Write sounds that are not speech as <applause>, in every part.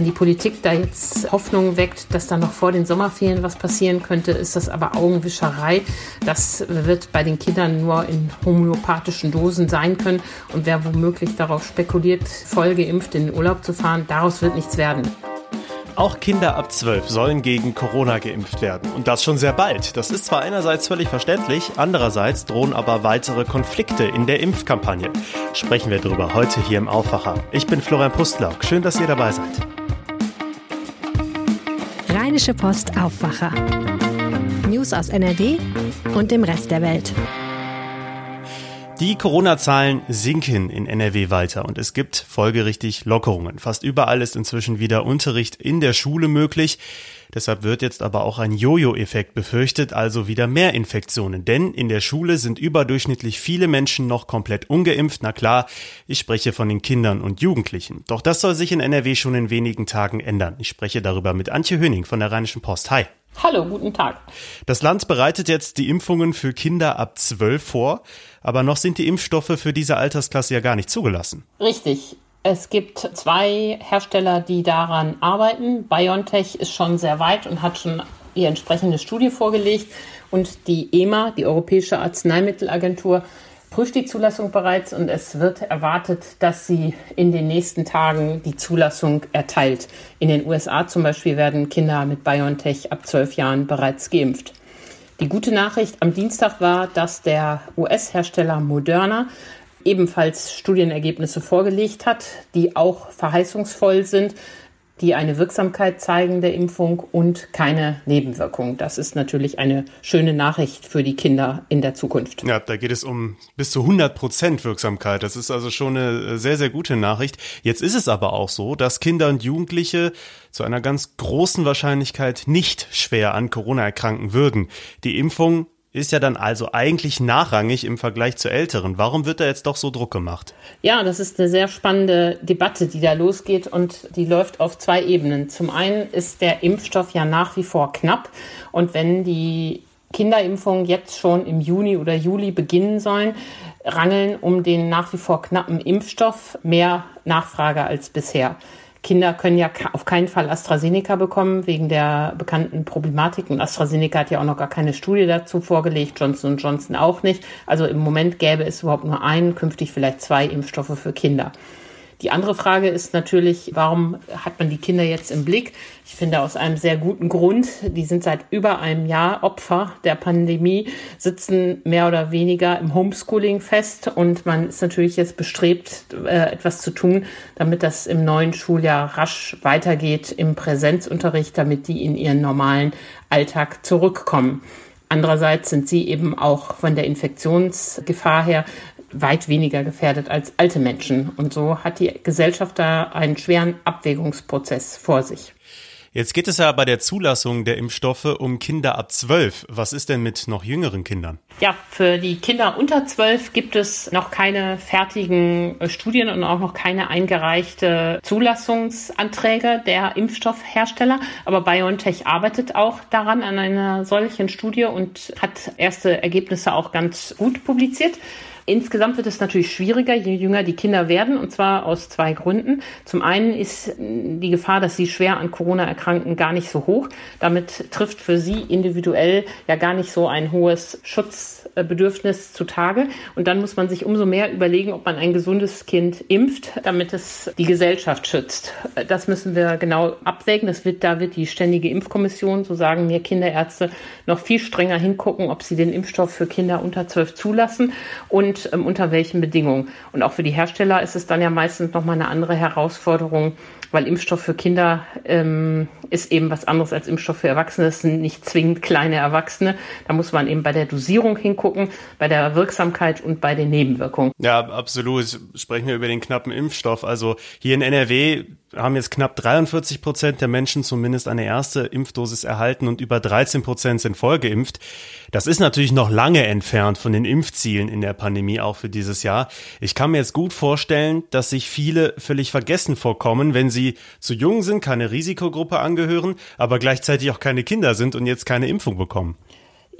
Wenn die Politik da jetzt Hoffnung weckt, dass da noch vor den Sommerferien was passieren könnte, ist das aber Augenwischerei. Das wird bei den Kindern nur in homöopathischen Dosen sein können. Und wer womöglich darauf spekuliert, voll geimpft in den Urlaub zu fahren, daraus wird nichts werden. Auch Kinder ab 12 sollen gegen Corona geimpft werden. Und das schon sehr bald. Das ist zwar einerseits völlig verständlich, andererseits drohen aber weitere Konflikte in der Impfkampagne. Sprechen wir darüber heute hier im Aufwacher. Ich bin Florian Pustlauk. Schön, dass ihr dabei seid. Rheinische Post Aufwacher. News aus NRW und dem Rest der Welt. Die Corona-Zahlen sinken in NRW weiter und es gibt folgerichtig Lockerungen. Fast überall ist inzwischen wieder Unterricht in der Schule möglich. Deshalb wird jetzt aber auch ein Jojo-Effekt befürchtet, also wieder mehr Infektionen. Denn in der Schule sind überdurchschnittlich viele Menschen noch komplett ungeimpft. Na klar, ich spreche von den Kindern und Jugendlichen. Doch das soll sich in NRW schon in wenigen Tagen ändern. Ich spreche darüber mit Antje Höning von der Rheinischen Post. Hi. Hallo, guten Tag. Das Land bereitet jetzt die Impfungen für Kinder ab 12 vor, aber noch sind die Impfstoffe für diese Altersklasse ja gar nicht zugelassen. Richtig. Es gibt zwei Hersteller, die daran arbeiten. BioNTech ist schon sehr weit und hat schon die entsprechende Studie vorgelegt. Und die EMA, die Europäische Arzneimittelagentur, prüft die Zulassung bereits und es wird erwartet, dass sie in den nächsten Tagen die Zulassung erteilt. In den USA zum Beispiel werden Kinder mit BioNTech ab zwölf Jahren bereits geimpft. Die gute Nachricht am Dienstag war, dass der US-Hersteller Moderna ebenfalls Studienergebnisse vorgelegt hat, die auch verheißungsvoll sind die eine Wirksamkeit zeigen der Impfung und keine Nebenwirkungen. Das ist natürlich eine schöne Nachricht für die Kinder in der Zukunft. Ja, da geht es um bis zu 100 Prozent Wirksamkeit. Das ist also schon eine sehr, sehr gute Nachricht. Jetzt ist es aber auch so, dass Kinder und Jugendliche zu einer ganz großen Wahrscheinlichkeit nicht schwer an Corona erkranken würden. Die Impfung ist ja dann also eigentlich nachrangig im Vergleich zu älteren. Warum wird da jetzt doch so Druck gemacht? Ja, das ist eine sehr spannende Debatte, die da losgeht und die läuft auf zwei Ebenen. Zum einen ist der Impfstoff ja nach wie vor knapp und wenn die Kinderimpfungen jetzt schon im Juni oder Juli beginnen sollen, rangeln um den nach wie vor knappen Impfstoff mehr Nachfrage als bisher. Kinder können ja auf keinen Fall AstraZeneca bekommen, wegen der bekannten Problematik. Und AstraZeneca hat ja auch noch gar keine Studie dazu vorgelegt, Johnson Johnson auch nicht. Also im Moment gäbe es überhaupt nur einen, künftig vielleicht zwei Impfstoffe für Kinder. Die andere Frage ist natürlich, warum hat man die Kinder jetzt im Blick? Ich finde aus einem sehr guten Grund. Die sind seit über einem Jahr Opfer der Pandemie, sitzen mehr oder weniger im Homeschooling fest und man ist natürlich jetzt bestrebt, äh, etwas zu tun, damit das im neuen Schuljahr rasch weitergeht im Präsenzunterricht, damit die in ihren normalen Alltag zurückkommen. Andererseits sind sie eben auch von der Infektionsgefahr her weit weniger gefährdet als alte Menschen. Und so hat die Gesellschaft da einen schweren Abwägungsprozess vor sich. Jetzt geht es ja bei der Zulassung der Impfstoffe um Kinder ab 12. Was ist denn mit noch jüngeren Kindern? Ja, für die Kinder unter 12 gibt es noch keine fertigen äh, Studien und auch noch keine eingereichte Zulassungsanträge der Impfstoffhersteller. Aber BioNTech arbeitet auch daran an einer solchen Studie und hat erste Ergebnisse auch ganz gut publiziert. Insgesamt wird es natürlich schwieriger, je jünger die Kinder werden, und zwar aus zwei Gründen. Zum einen ist die Gefahr, dass sie schwer an Corona erkranken, gar nicht so hoch. Damit trifft für sie individuell ja gar nicht so ein hohes Schutzbedürfnis zutage. Und dann muss man sich umso mehr überlegen, ob man ein gesundes Kind impft, damit es die Gesellschaft schützt. Das müssen wir genau abwägen. Das wird, da wird die Ständige Impfkommission, so sagen mir Kinderärzte, noch viel strenger hingucken, ob sie den Impfstoff für Kinder unter zwölf zulassen. Und und ähm, unter welchen Bedingungen. Und auch für die Hersteller ist es dann ja meistens nochmal eine andere Herausforderung, weil Impfstoff für Kinder ähm, ist eben was anderes als Impfstoff für Erwachsene. Das sind nicht zwingend kleine Erwachsene. Da muss man eben bei der Dosierung hingucken, bei der Wirksamkeit und bei den Nebenwirkungen. Ja, absolut. Sprechen wir über den knappen Impfstoff. Also hier in NRW haben jetzt knapp 43 Prozent der Menschen zumindest eine erste Impfdosis erhalten und über 13 Prozent sind vollgeimpft. Das ist natürlich noch lange entfernt von den Impfzielen in der Pandemie auch für dieses Jahr. Ich kann mir jetzt gut vorstellen, dass sich viele völlig vergessen vorkommen, wenn sie zu jung sind, keine Risikogruppe angehören, aber gleichzeitig auch keine Kinder sind und jetzt keine Impfung bekommen.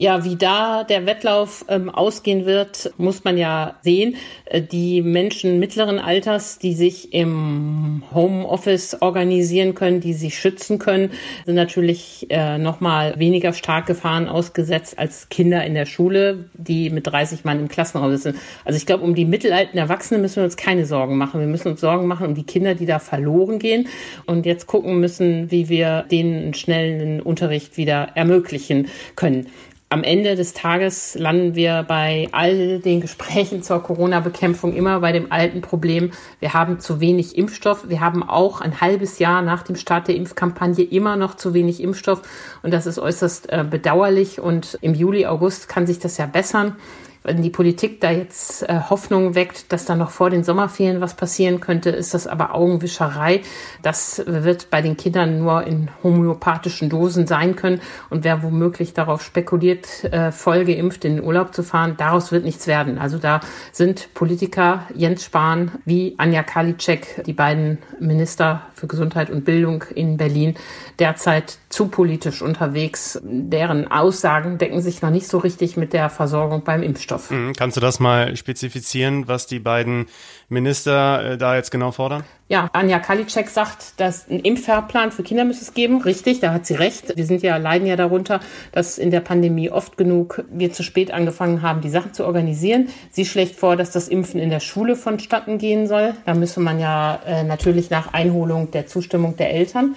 Ja, wie da der Wettlauf ähm, ausgehen wird, muss man ja sehen. Äh, die Menschen mittleren Alters, die sich im Homeoffice organisieren können, die sich schützen können, sind natürlich äh, noch mal weniger stark Gefahren ausgesetzt als Kinder in der Schule, die mit 30 Mann im Klassenraum sitzen. Also ich glaube, um die mittelalten Erwachsenen müssen wir uns keine Sorgen machen. Wir müssen uns Sorgen machen um die Kinder, die da verloren gehen und jetzt gucken müssen, wie wir denen einen schnellen Unterricht wieder ermöglichen können am Ende des Tages landen wir bei all den Gesprächen zur Corona-Bekämpfung immer bei dem alten Problem, wir haben zu wenig Impfstoff. Wir haben auch ein halbes Jahr nach dem Start der Impfkampagne immer noch zu wenig Impfstoff. Und das ist äußerst äh, bedauerlich. Und im Juli, August kann sich das ja bessern wenn die Politik da jetzt äh, Hoffnung weckt, dass da noch vor den Sommerferien was passieren könnte, ist das aber Augenwischerei. Das wird bei den Kindern nur in homöopathischen Dosen sein können. Und wer womöglich darauf spekuliert, äh, voll geimpft in den Urlaub zu fahren, daraus wird nichts werden. Also da sind Politiker Jens Spahn wie Anja Karliczek, die beiden Minister für Gesundheit und Bildung in Berlin, derzeit zu politisch unterwegs. Deren Aussagen decken sich noch nicht so richtig mit der Versorgung beim Impfstoff. Mhm. Kannst du das mal spezifizieren, was die beiden Minister äh, da jetzt genau fordern? Ja, Anja Kalitschek sagt, dass ein Impffahrplan für Kinder müsste es geben. Richtig, da hat sie recht. Wir sind ja, leiden ja darunter, dass in der Pandemie oft genug wir zu spät angefangen haben, die Sachen zu organisieren. Sie schlägt vor, dass das Impfen in der Schule vonstatten gehen soll. Da müsse man ja äh, natürlich nach Einholung der Zustimmung der Eltern.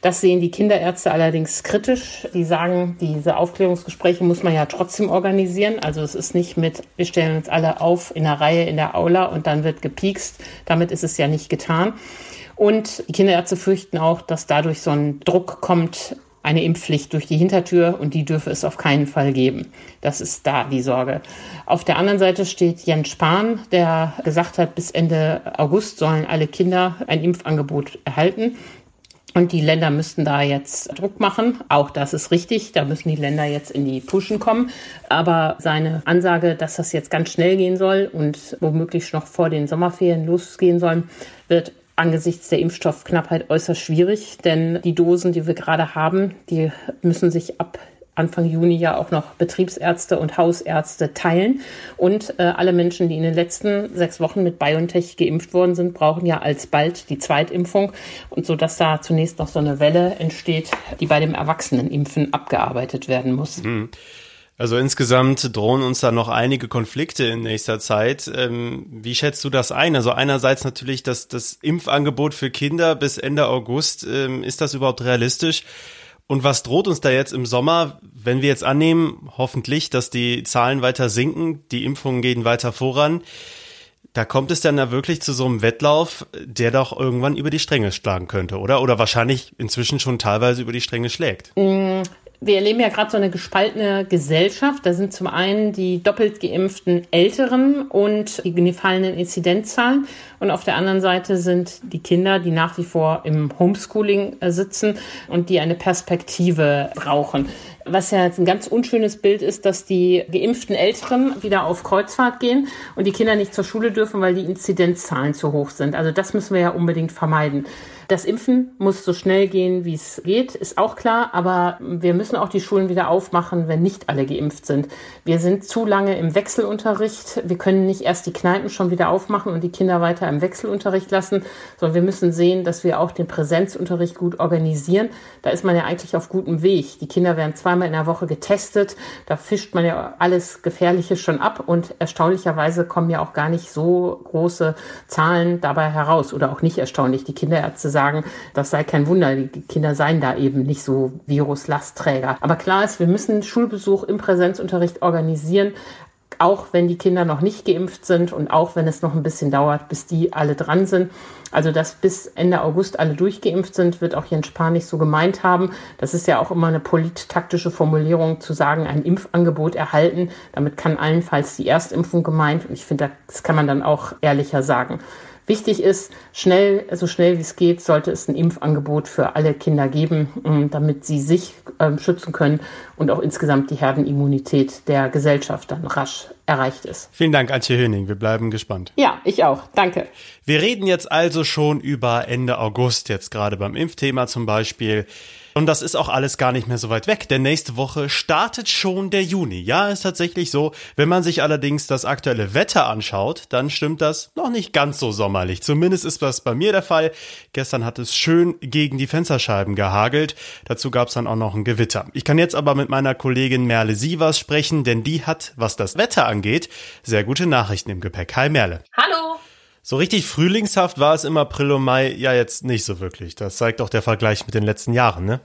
Das sehen die Kinderärzte allerdings kritisch. Die sagen, diese Aufklärungsgespräche muss man ja trotzdem organisieren. Also es ist nicht mit, wir stellen uns alle auf in der Reihe in der Aula und dann wird gepiekst. Damit ist es ja nicht getan. Und die Kinderärzte fürchten auch, dass dadurch so ein Druck kommt, eine Impfpflicht durch die Hintertür und die dürfe es auf keinen Fall geben. Das ist da die Sorge. Auf der anderen Seite steht Jens Spahn, der gesagt hat, bis Ende August sollen alle Kinder ein Impfangebot erhalten. Und die Länder müssten da jetzt Druck machen. Auch das ist richtig. Da müssen die Länder jetzt in die Puschen kommen. Aber seine Ansage, dass das jetzt ganz schnell gehen soll und womöglich noch vor den Sommerferien losgehen soll, wird angesichts der Impfstoffknappheit äußerst schwierig. Denn die Dosen, die wir gerade haben, die müssen sich ab Anfang Juni ja auch noch Betriebsärzte und Hausärzte teilen. Und äh, alle Menschen, die in den letzten sechs Wochen mit BioNTech geimpft worden sind, brauchen ja alsbald die Zweitimpfung. Und so dass da zunächst noch so eine Welle entsteht, die bei dem Erwachsenenimpfen abgearbeitet werden muss. Mhm. Also insgesamt drohen uns da noch einige Konflikte in nächster Zeit. Ähm, wie schätzt du das ein? Also einerseits natürlich das, das Impfangebot für Kinder bis Ende August. Ähm, ist das überhaupt realistisch? Und was droht uns da jetzt im Sommer, wenn wir jetzt annehmen, hoffentlich, dass die Zahlen weiter sinken, die Impfungen gehen weiter voran? Da kommt es dann da wirklich zu so einem Wettlauf, der doch irgendwann über die Stränge schlagen könnte, oder? Oder wahrscheinlich inzwischen schon teilweise über die Stränge schlägt. Wir erleben ja gerade so eine gespaltene Gesellschaft. Da sind zum einen die doppelt geimpften Älteren und die fallenden Inzidenzzahlen. Und auf der anderen Seite sind die Kinder, die nach wie vor im Homeschooling äh, sitzen und die eine Perspektive brauchen. Was ja jetzt ein ganz unschönes Bild ist, dass die geimpften Älteren wieder auf Kreuzfahrt gehen und die Kinder nicht zur Schule dürfen, weil die Inzidenzzahlen zu hoch sind. Also das müssen wir ja unbedingt vermeiden. Das Impfen muss so schnell gehen, wie es geht, ist auch klar, aber wir müssen auch die Schulen wieder aufmachen, wenn nicht alle geimpft sind. Wir sind zu lange im Wechselunterricht. Wir können nicht erst die Kneipen schon wieder aufmachen und die Kinder weiter im Wechselunterricht lassen, sondern wir müssen sehen, dass wir auch den Präsenzunterricht gut organisieren. Da ist man ja eigentlich auf gutem Weg. Die Kinder werden zweimal in der Woche getestet. Da fischt man ja alles Gefährliche schon ab und erstaunlicherweise kommen ja auch gar nicht so große Zahlen dabei heraus oder auch nicht erstaunlich. Die Kinderärzte sagen, das sei kein Wunder, die Kinder seien da eben nicht so Viruslastträger. Aber klar ist, wir müssen Schulbesuch im Präsenzunterricht organisieren, auch wenn die Kinder noch nicht geimpft sind und auch wenn es noch ein bisschen dauert, bis die alle dran sind. Also, dass bis Ende August alle durchgeimpft sind, wird auch Jens Spahn nicht so gemeint haben. Das ist ja auch immer eine polittaktische Formulierung, zu sagen, ein Impfangebot erhalten. Damit kann allenfalls die Erstimpfung gemeint. Und ich finde, das kann man dann auch ehrlicher sagen. Wichtig ist, schnell, so schnell wie es geht, sollte es ein Impfangebot für alle Kinder geben, ähm, damit sie sich ähm, schützen können und auch insgesamt die Herdenimmunität der Gesellschaft dann rasch erreicht ist. Vielen Dank, Antje Höning. Wir bleiben gespannt. Ja, ich auch. Danke. Wir reden jetzt also schon über Ende August, jetzt gerade beim Impfthema zum Beispiel. Und das ist auch alles gar nicht mehr so weit weg, denn nächste Woche startet schon der Juni. Ja, ist tatsächlich so. Wenn man sich allerdings das aktuelle Wetter anschaut, dann stimmt das noch nicht ganz so sommerlich. Zumindest ist das bei mir der Fall. Gestern hat es schön gegen die Fensterscheiben gehagelt. Dazu gab es dann auch noch ein Gewitter. Ich kann jetzt aber mit meiner Kollegin Merle Sievers sprechen, denn die hat, was das Wetter angeht, sehr gute Nachrichten im Gepäck. Hi Merle. Hallo. So richtig frühlingshaft war es im April und Mai ja jetzt nicht so wirklich. Das zeigt auch der Vergleich mit den letzten Jahren, ne?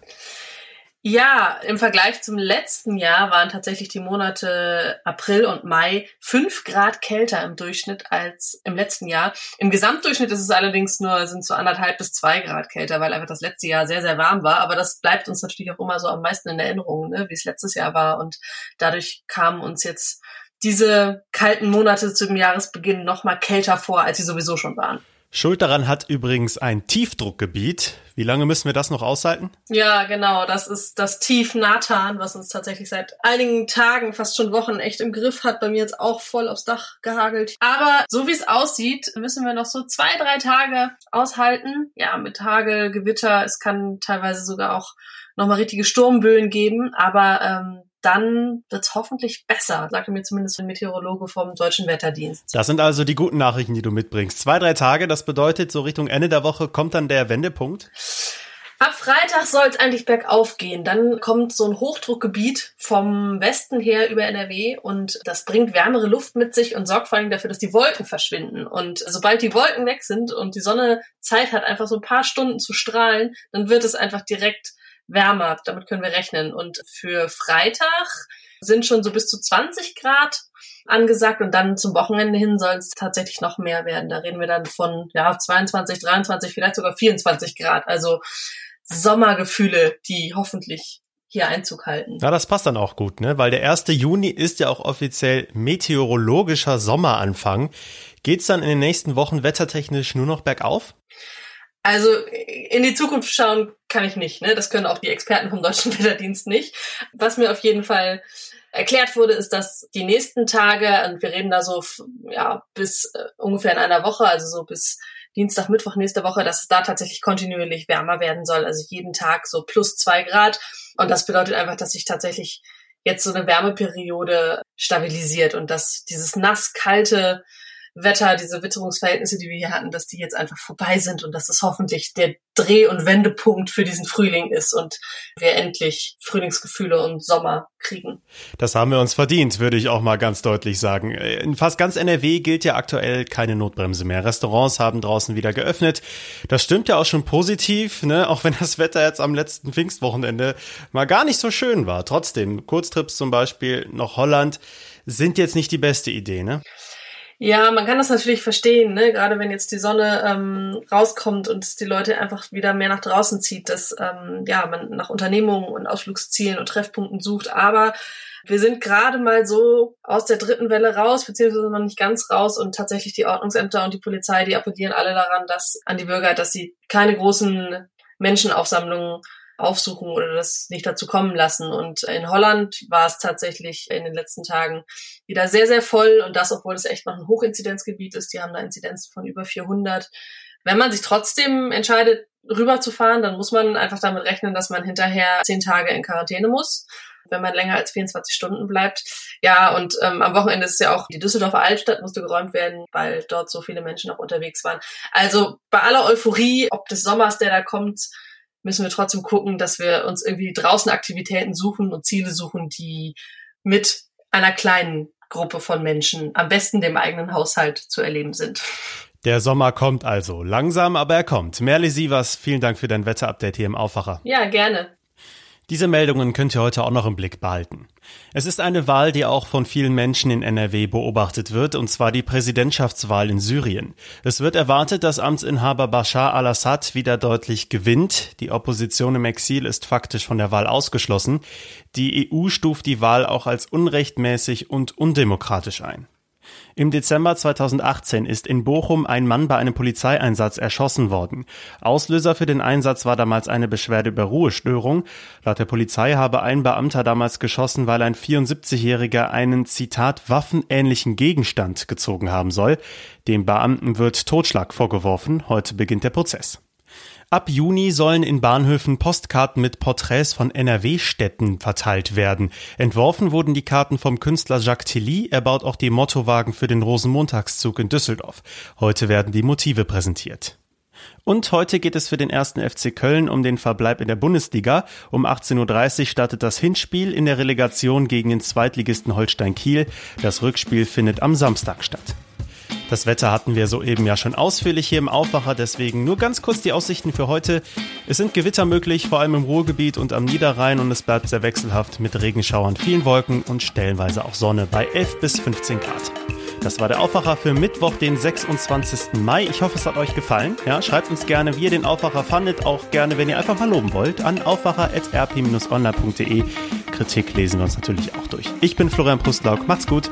Ja, im Vergleich zum letzten Jahr waren tatsächlich die Monate April und Mai fünf Grad kälter im Durchschnitt als im letzten Jahr. Im Gesamtdurchschnitt ist es allerdings nur, sind so anderthalb bis zwei Grad kälter, weil einfach das letzte Jahr sehr, sehr warm war. Aber das bleibt uns natürlich auch immer so am meisten in Erinnerung, ne, wie es letztes Jahr war. Und dadurch kamen uns jetzt diese kalten Monate zum Jahresbeginn noch mal kälter vor, als sie sowieso schon waren. Schuld daran hat übrigens ein Tiefdruckgebiet. Wie lange müssen wir das noch aushalten? Ja, genau. Das ist das Tief Nathan, was uns tatsächlich seit einigen Tagen, fast schon Wochen echt im Griff hat. Bei mir jetzt auch voll aufs Dach gehagelt. Aber so wie es aussieht, müssen wir noch so zwei, drei Tage aushalten. Ja, mit Hagel, Gewitter. Es kann teilweise sogar auch nochmal richtige Sturmböen geben. Aber ähm, dann wird's hoffentlich besser, sagte mir zumindest ein Meteorologe vom Deutschen Wetterdienst. Das sind also die guten Nachrichten, die du mitbringst. Zwei, drei Tage, das bedeutet, so Richtung Ende der Woche kommt dann der Wendepunkt. Ab Freitag soll es eigentlich bergauf gehen. Dann kommt so ein Hochdruckgebiet vom Westen her über NRW und das bringt wärmere Luft mit sich und sorgt vor allem dafür, dass die Wolken verschwinden. Und sobald die Wolken weg sind und die Sonne Zeit hat, einfach so ein paar Stunden zu strahlen, dann wird es einfach direkt wärmer. Damit können wir rechnen. Und für Freitag sind schon so bis zu 20 Grad angesagt und dann zum Wochenende hin soll es tatsächlich noch mehr werden. Da reden wir dann von ja 22, 23, vielleicht sogar 24 Grad. Also Sommergefühle, die hoffentlich hier Einzug halten. Ja, das passt dann auch gut, ne? Weil der 1. Juni ist ja auch offiziell meteorologischer Sommeranfang. Geht's dann in den nächsten Wochen wettertechnisch nur noch bergauf? Also in die Zukunft schauen kann ich nicht. Ne? Das können auch die Experten vom Deutschen <laughs> Wetterdienst nicht. Was mir auf jeden Fall erklärt wurde, ist, dass die nächsten Tage, und wir reden da so ja bis äh, ungefähr in einer Woche, also so bis Dienstag, Mittwoch nächste Woche, dass es da tatsächlich kontinuierlich wärmer werden soll. Also jeden Tag so plus zwei Grad. Und das bedeutet einfach, dass sich tatsächlich jetzt so eine Wärmeperiode stabilisiert und dass dieses nass kalte Wetter, diese Witterungsverhältnisse, die wir hier hatten, dass die jetzt einfach vorbei sind und dass das hoffentlich der Dreh- und Wendepunkt für diesen Frühling ist und wir endlich Frühlingsgefühle und Sommer kriegen. Das haben wir uns verdient, würde ich auch mal ganz deutlich sagen. In fast ganz NRW gilt ja aktuell keine Notbremse mehr. Restaurants haben draußen wieder geöffnet. Das stimmt ja auch schon positiv, ne? auch wenn das Wetter jetzt am letzten Pfingstwochenende mal gar nicht so schön war. Trotzdem, Kurztrips zum Beispiel nach Holland sind jetzt nicht die beste Idee, ne? Ja, man kann das natürlich verstehen, ne? gerade wenn jetzt die Sonne ähm, rauskommt und die Leute einfach wieder mehr nach draußen zieht, dass ähm, ja, man nach Unternehmungen und Ausflugszielen und Treffpunkten sucht. Aber wir sind gerade mal so aus der dritten Welle raus, beziehungsweise noch nicht ganz raus und tatsächlich die Ordnungsämter und die Polizei, die appellieren alle daran, dass an die Bürger, dass sie keine großen Menschenaufsammlungen aufsuchen oder das nicht dazu kommen lassen. Und in Holland war es tatsächlich in den letzten Tagen wieder sehr, sehr voll und das, obwohl es echt noch ein Hochinzidenzgebiet ist. Die haben da Inzidenzen von über 400. Wenn man sich trotzdem entscheidet, rüberzufahren, dann muss man einfach damit rechnen, dass man hinterher zehn Tage in Quarantäne muss wenn man länger als 24 Stunden bleibt. Ja, und ähm, am Wochenende ist ja auch die Düsseldorfer Altstadt musste geräumt werden, weil dort so viele Menschen noch unterwegs waren. Also bei aller Euphorie, ob des Sommers, der da kommt, müssen wir trotzdem gucken, dass wir uns irgendwie draußen Aktivitäten suchen und Ziele suchen, die mit einer kleinen Gruppe von Menschen, am besten dem eigenen Haushalt zu erleben sind. Der Sommer kommt also. Langsam, aber er kommt. Merle Sievers, vielen Dank für dein Wetterupdate hier im Aufwacher. Ja, gerne. Diese Meldungen könnt ihr heute auch noch im Blick behalten. Es ist eine Wahl, die auch von vielen Menschen in NRW beobachtet wird, und zwar die Präsidentschaftswahl in Syrien. Es wird erwartet, dass Amtsinhaber Bashar al-Assad wieder deutlich gewinnt. Die Opposition im Exil ist faktisch von der Wahl ausgeschlossen. Die EU stuft die Wahl auch als unrechtmäßig und undemokratisch ein. Im Dezember 2018 ist in Bochum ein Mann bei einem Polizeieinsatz erschossen worden. Auslöser für den Einsatz war damals eine Beschwerde über Ruhestörung. Laut der Polizei habe ein Beamter damals geschossen, weil ein 74-Jähriger einen Zitat waffenähnlichen Gegenstand gezogen haben soll. Dem Beamten wird Totschlag vorgeworfen. Heute beginnt der Prozess. Ab Juni sollen in Bahnhöfen Postkarten mit Porträts von NRW-Städten verteilt werden. Entworfen wurden die Karten vom Künstler Jacques Tilly. Er baut auch die Mottowagen für den Rosenmontagszug in Düsseldorf. Heute werden die Motive präsentiert. Und heute geht es für den ersten FC Köln um den Verbleib in der Bundesliga. Um 18.30 Uhr startet das Hinspiel in der Relegation gegen den Zweitligisten Holstein Kiel. Das Rückspiel findet am Samstag statt. Das Wetter hatten wir soeben ja schon ausführlich hier im Aufwacher, deswegen nur ganz kurz die Aussichten für heute. Es sind Gewitter möglich, vor allem im Ruhrgebiet und am Niederrhein und es bleibt sehr wechselhaft mit Regenschauern, vielen Wolken und stellenweise auch Sonne bei 11 bis 15 Grad. Das war der Aufwacher für Mittwoch, den 26. Mai. Ich hoffe, es hat euch gefallen. Ja, schreibt uns gerne, wie ihr den Aufwacher fandet. Auch gerne, wenn ihr einfach mal loben wollt, an aufwacher.rp-online.de. Kritik lesen wir uns natürlich auch durch. Ich bin Florian Prustlauk. Macht's gut.